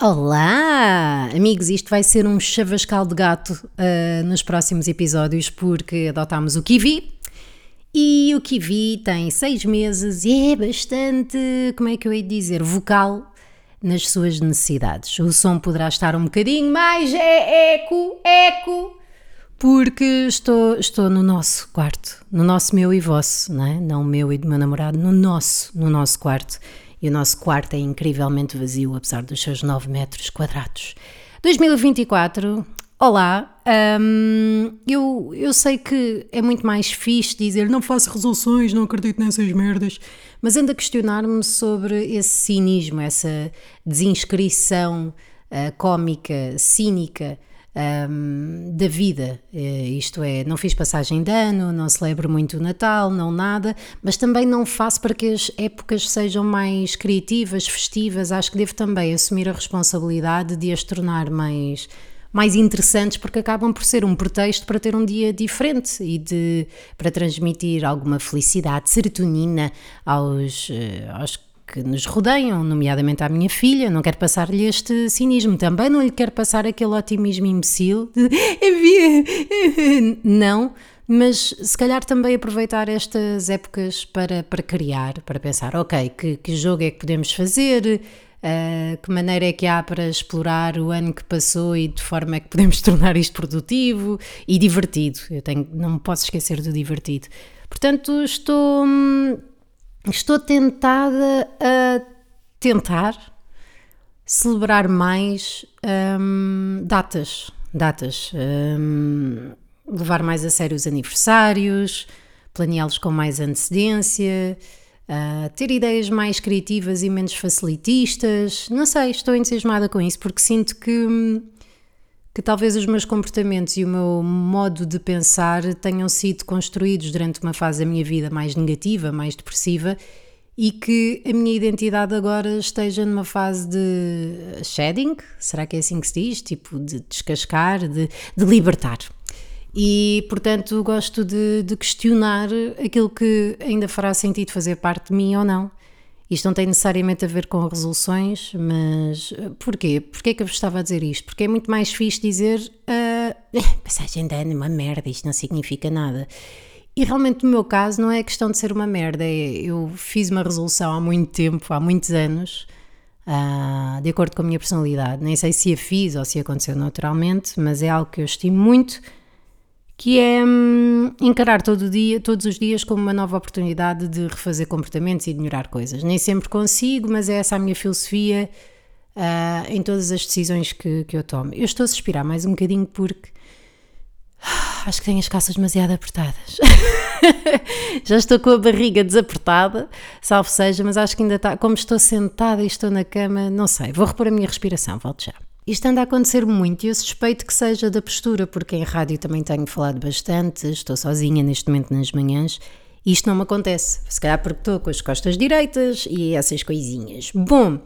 Olá! Amigos, isto vai ser um chavascal de gato uh, nos próximos episódios porque adotámos o Kiwi e o Kiwi tem seis meses e é bastante, como é que eu hei de dizer, vocal nas suas necessidades. O som poderá estar um bocadinho mais é eco, eco, porque estou, estou no nosso quarto, no nosso meu e vosso, não é? Não meu e do meu namorado, no nosso, no nosso quarto e o nosso quarto é incrivelmente vazio, apesar dos seus 9 metros quadrados. 2024, olá. hum, eu, eu sei que é muito mais fixe dizer não faço resoluções, não acredito nessas merdas, mas ando a questionar-me sobre esse cinismo, essa desinscrição uh, cómica, cínica um, da vida. Eh, isto é, não fiz passagem de ano, não celebro muito o Natal, não nada, mas também não faço para que as épocas sejam mais criativas, festivas. Acho que devo também assumir a responsabilidade de as tornar mais mais interessantes porque acabam por ser um pretexto para ter um dia diferente e de para transmitir alguma felicidade, serotonina aos, eh, aos que nos rodeiam, nomeadamente à minha filha, não quero passar-lhe este cinismo, também não lhe quero passar aquele otimismo imbecil de não, mas se calhar também aproveitar estas épocas para, para criar, para pensar, ok, que, que jogo é que podemos fazer, uh, que maneira é que há para explorar o ano que passou e de forma é que podemos tornar isto produtivo e divertido. Eu tenho, não me posso esquecer do divertido. Portanto, estou hum, estou tentada a tentar celebrar mais hum, datas, datas, hum, levar mais a sério os aniversários, planeá-los com mais antecedência, uh, ter ideias mais criativas e menos facilitistas. Não sei, estou entusiasmada com isso porque sinto que hum, que talvez os meus comportamentos e o meu modo de pensar tenham sido construídos durante uma fase da minha vida mais negativa, mais depressiva e que a minha identidade agora esteja numa fase de shedding, será que é assim que se diz? Tipo, de descascar, de, de libertar. E, portanto, gosto de, de questionar aquilo que ainda fará sentido fazer parte de mim ou não isto não tem necessariamente a ver com resoluções, mas eh, porquê? Porquê é que eu vos estava a dizer isto? Porque é muito mais fixe dizer uh, passagem de ano, uma merda, isto não significa nada. E realmente no meu caso não é questão de ser uma merda, é, eu fiz uma resolução há muito tempo, há muitos anos, uh, de acordo com a minha personalidade. Nem sei se a fiz ou se aconteceu naturalmente, mas é algo que eu estimo muito que é hum, encarar todo dia, todos os dias como uma nova oportunidade de refazer comportamentos e de melhorar coisas. Nem sempre consigo, mas é essa a minha filosofia uh, em todas as decisões que, que eu tomo. Eu estou a suspirar mais um bocadinho porque acho que tenho as calças demasiado apertadas. já estou com a barriga desapertada, salvo seja, mas acho que ainda está. Como estou sentada e estou na cama, não sei, vou repor a minha respiração, volto já. Isto anda a acontecer muito e eu suspeito que seja da postura, porque em rádio também tenho falado bastante, estou sozinha neste momento nas manhãs e isto não me acontece. Se calhar porque estou com as costas direitas e essas coisinhas. Bom,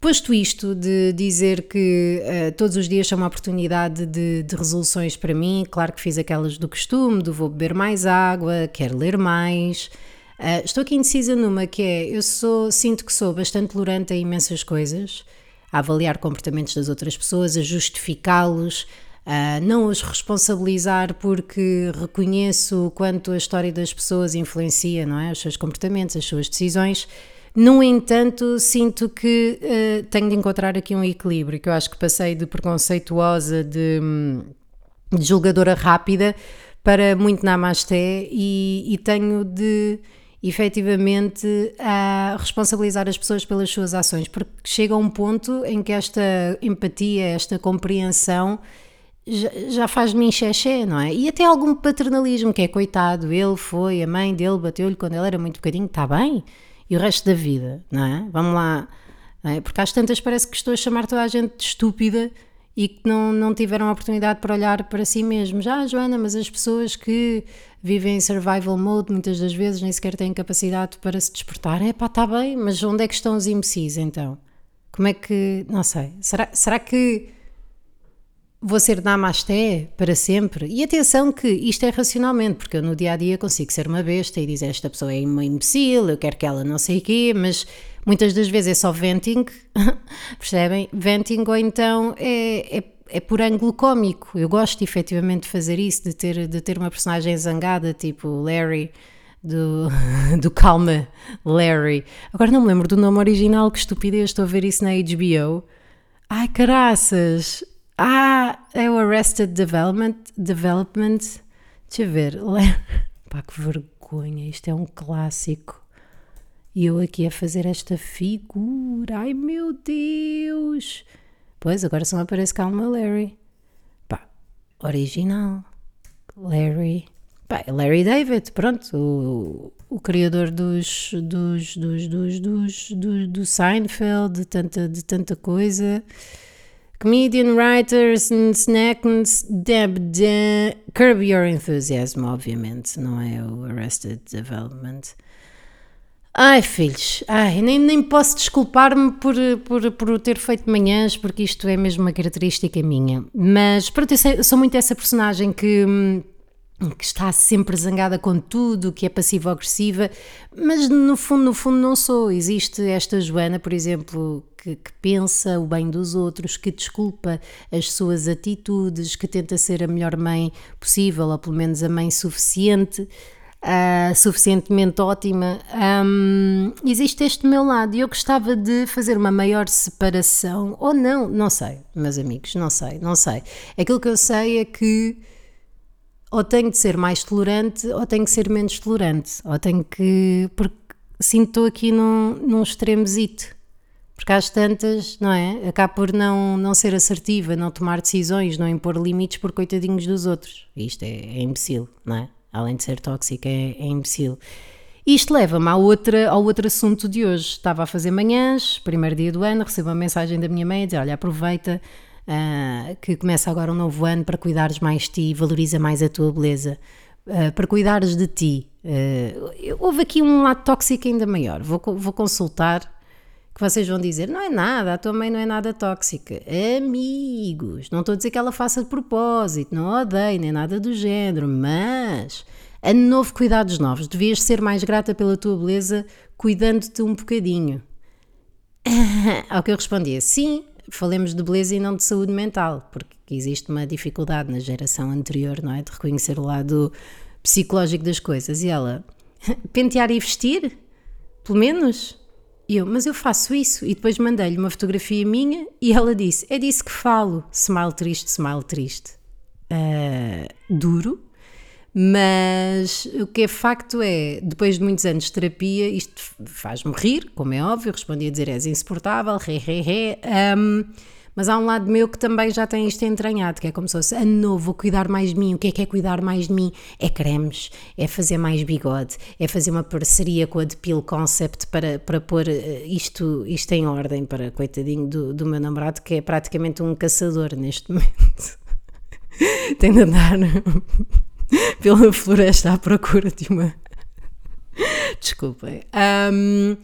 posto isto de dizer que uh, todos os dias são uma oportunidade de, de, resoluções para mim, claro que fiz aquelas do costume, do vou beber mais água, quero ler mais. Uh, estou aqui indecisa numa que é, eu sou, sinto que sou bastante tolerante a imensas coisas a avaliar comportamentos das outras pessoas, a justificá-los, a não os responsabilizar porque reconheço o quanto a história das pessoas influencia, não é? Os seus comportamentos, as suas decisões. No entanto, sinto que uh, tenho de encontrar aqui um equilíbrio, que eu acho que passei de preconceituosa, de, de julgadora rápida, para muito namasté e, e tenho de efetivamente a responsabilizar as pessoas pelas suas ações, porque chega um ponto em que esta empatia, esta compreensão já, já faz de mim xexé, não é? E até algum paternalismo, que é coitado, ele foi, a mãe dele bateu-lhe quando ele era muito bocadinho, está bem? E o resto da vida, não é? Vamos lá, é? porque às tantas parece que estou a chamar toda a gente de estúpida e que não, não tiveram a oportunidade para olhar para si mesmos. Ah, Joana, mas as pessoas que vivem em survival mode muitas das vezes nem sequer têm capacidade para se despertar. É pá, está bem, mas onde é que estão os imbecis então? Como é que. Não sei. Será, será que. Vou ser namasté para sempre. E atenção que isto é racionalmente, porque eu no dia a dia consigo ser uma besta e dizer esta pessoa é uma imbecil, eu quero que ela não sei o quê, mas muitas das vezes é só venting, percebem? Venting ou então é, é, é por ângulo cómico. Eu gosto efetivamente de fazer isso, de ter, de ter uma personagem zangada, tipo Larry. Do, do Calma Larry. Agora não me lembro do nome original, que estupidez, estou a ver isso na HBO. Ai, caraças! Ah, é o Arrested Development. Development. Deixa eu ver. Pá, que vergonha. Isto é um clássico. E eu aqui a fazer esta figura. Ai meu Deus! Pois, agora só me aparece Calma Larry. Pá, original. Larry. Pá, é Larry David, pronto. O, o criador dos, dos, dos, dos, dos, do, do Seinfeld, de tanta, de tanta coisa. Comedian, writers, snacks, Deb, de, Curb Your Enthusiasm, obviamente, não é o Arrested Development. Ai, filhos, ai, nem, nem posso desculpar-me por, por, por ter feito manhãs, porque isto é mesmo uma característica minha. Mas, pronto, eu sou muito essa personagem que hum, que está sempre zangada com tudo, que é passivo-agressiva, mas no fundo, no fundo não sou. Existe esta Joana, por exemplo, que, que, pensa o bem dos outros, que desculpa as suas atitudes, que tenta ser a melhor mãe possível, ou pelo menos a mãe suficiente. Uh, suficientemente ótima. Um, existe este meu lado e eu gostava de fazer uma maior separação, ou não, não sei, meus amigos, não sei, não sei. Aquilo que eu sei é que ou tenho de ser mais tolerante ou tenho que ser menos tolerante, ou tenho que. porque sinto estou aqui num, num extremozito. Porque às tantas, não é? Acabo por não, não ser assertiva, não tomar decisões, não impor limites por coitadinhos dos outros. Isto é, é imbecil, não é? Além de ser tóxica, é, é imbecil. Isto leva-me ao outro assunto de hoje. Estava a fazer manhãs, primeiro dia do ano, recebo uma mensagem da minha mãe a dizer: Olha, aproveita uh, que começa agora um novo ano para cuidares mais de ti, valoriza mais a tua beleza, uh, para cuidares de ti. Uh, houve aqui um lado tóxico ainda maior. Vou, vou consultar que vocês vão dizer: não é nada, a tua mãe não é nada tóxica. Amigos, não estou a dizer que ela faça de propósito, não odeio nem nada do género, mas. Ano novo, cuidados novos. Devias ser mais grata pela tua beleza, cuidando-te um bocadinho. Ao que eu respondia: sim, falemos de beleza e não de saúde mental, porque existe uma dificuldade na geração anterior, não é? De reconhecer o lado psicológico das coisas. E ela, pentear e vestir? Pelo menos? E eu, mas eu faço isso. E depois mandei-lhe uma fotografia minha e ela disse: É disso que falo. Smile triste, smile triste. Uh, duro, mas o que é facto é, depois de muitos anos de terapia, isto faz-me rir, como é óbvio, respondi a dizer és insuportável, ré, ré, ré. Um, mas há um lado meu que também já tem isto entranhado, que é como se fosse ano novo, vou cuidar mais de mim. O que é que é cuidar mais de mim? É cremes, é fazer mais bigode, é fazer uma parceria com a Depil Concept para, para pôr eh, isto, isto em ordem para coitadinho do, do meu namorado, que é praticamente um caçador neste momento. tem de andar pela floresta à procura de uma. Desculpem. Um,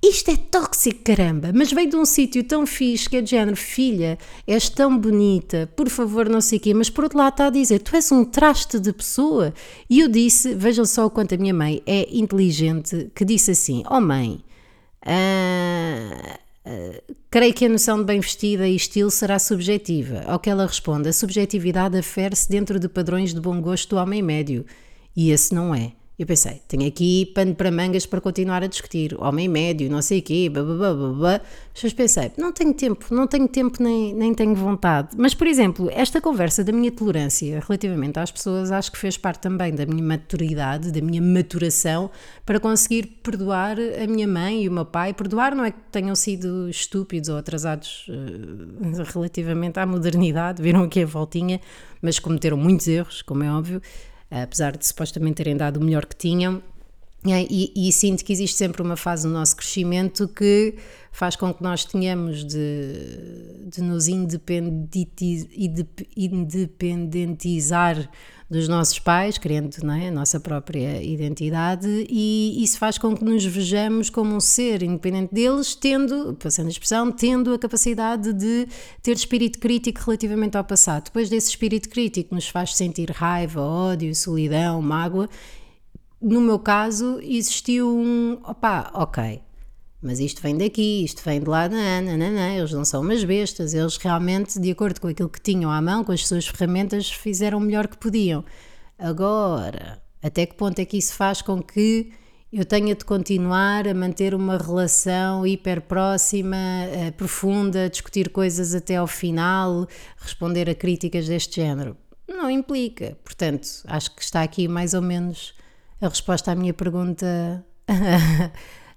isto é tóxico, caramba, mas veio de um sítio tão fixe que é de género, filha, és tão bonita, por favor, não sei o quê, mas por outro lado está a dizer, tu és um traste de pessoa. E eu disse, vejam só o quanto a minha mãe é inteligente, que disse assim: Oh mãe, uh, creio que a noção de bem vestida e estilo será subjetiva. Ao que ela responde, a subjetividade afere-se dentro de padrões de bom gosto do homem médio. E esse não é. Eu pensei, tenho aqui pano para mangas para continuar a discutir, homem médio, não sei o quê, babá, Mas pensei, não tenho tempo, não tenho tempo nem, nem tenho vontade. Mas, por exemplo, esta conversa da minha tolerância relativamente às pessoas, acho que fez parte também da minha maturidade, da minha maturação, para conseguir perdoar a minha mãe e o meu pai. Perdoar não é que tenham sido estúpidos ou atrasados uh, relativamente à modernidade, viram aqui a voltinha, mas cometeram muitos erros, como é óbvio apesar de supostamente terem dado o melhor que tinham. É, E, e sinto que existe sempre uma fase no nosso crescimento que faz com que nós tenhamos de, de nos independentizar dos nossos pais, não é, a nossa própria identidade, e isso faz com que nos vejamos como um ser independente deles, tendo, passando a expressão, tendo a capacidade de ter espírito crítico relativamente ao passado. Depois desse espírito crítico nos faz sentir raiva, ódio, solidão, mágoa, no meu caso, existiu um. opá, ok, mas isto vem daqui, isto vem de lá, nananana, eles não são umas bestas, eles realmente, de acordo com aquilo que tinham à mão, com as suas ferramentas, fizeram o melhor que podiam. Agora, até que ponto é que isso faz com que eu tenha de continuar a manter uma relação hiper próxima, eh, profunda, discutir coisas até ao final, responder a críticas deste género? Não implica. Portanto, acho que está aqui mais ou menos a resposta à minha pergunta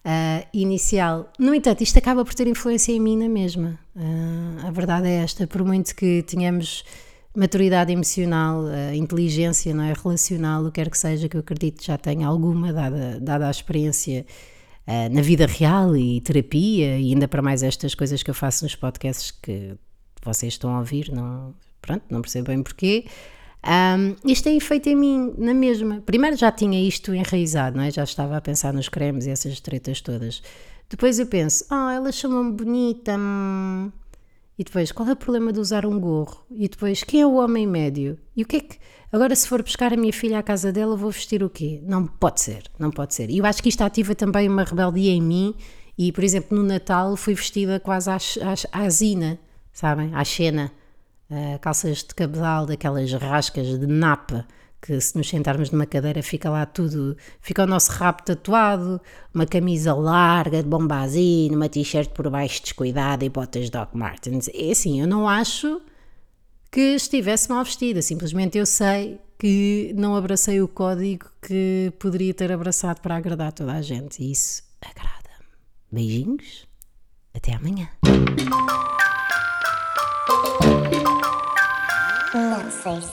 ah, inicial. No entanto, isto acaba por ter influência em mim na mesma. Ah, a verdade é esta, por muito que tenhamos maturidade emocional, ah, inteligência, não é? relacional, o que quer que seja, que eu acredito já tenha alguma, dada, dada a experiência na vida real e terapia, e ainda para mais estas coisas que eu faço nos podcasts que vocês estão a ouvir, não, pronto, não percebo bem porquê. Um, isto tem efeito em mim, na mesma. Primeiro já tinha isto enraizado, não é? Já estava a pensar nos cremes e essas tretas todas. Depois eu penso, ah, ela chamou-me bonita. hum. E depois, qual é o problema de usar um gorro? E depois, quem é o homem médio? E o que é que. Agora, se for buscar a minha filha à casa dela, vou vestir o quê? Não pode ser, não pode ser. E eu acho que isto ativa também uma rebeldia em mim. E, por exemplo, no Natal fui vestida quase à, à, à Zina, sabem? À Xena. Uh, calças de cabedal, daquelas rascas de napa, que se nos sentarmos numa cadeira fica lá tudo, fica o nosso rabo tatuado, uma camisa larga de bombazino, uma t-shirt por baixo descuidada e botas Doc Martens. É assim, eu não acho que estivesse mal vestida, simplesmente eu sei que não abracei o código que poderia ter abraçado para agradar toda a gente e isso agrada-me. Beijinhos, até amanhã. Not safe.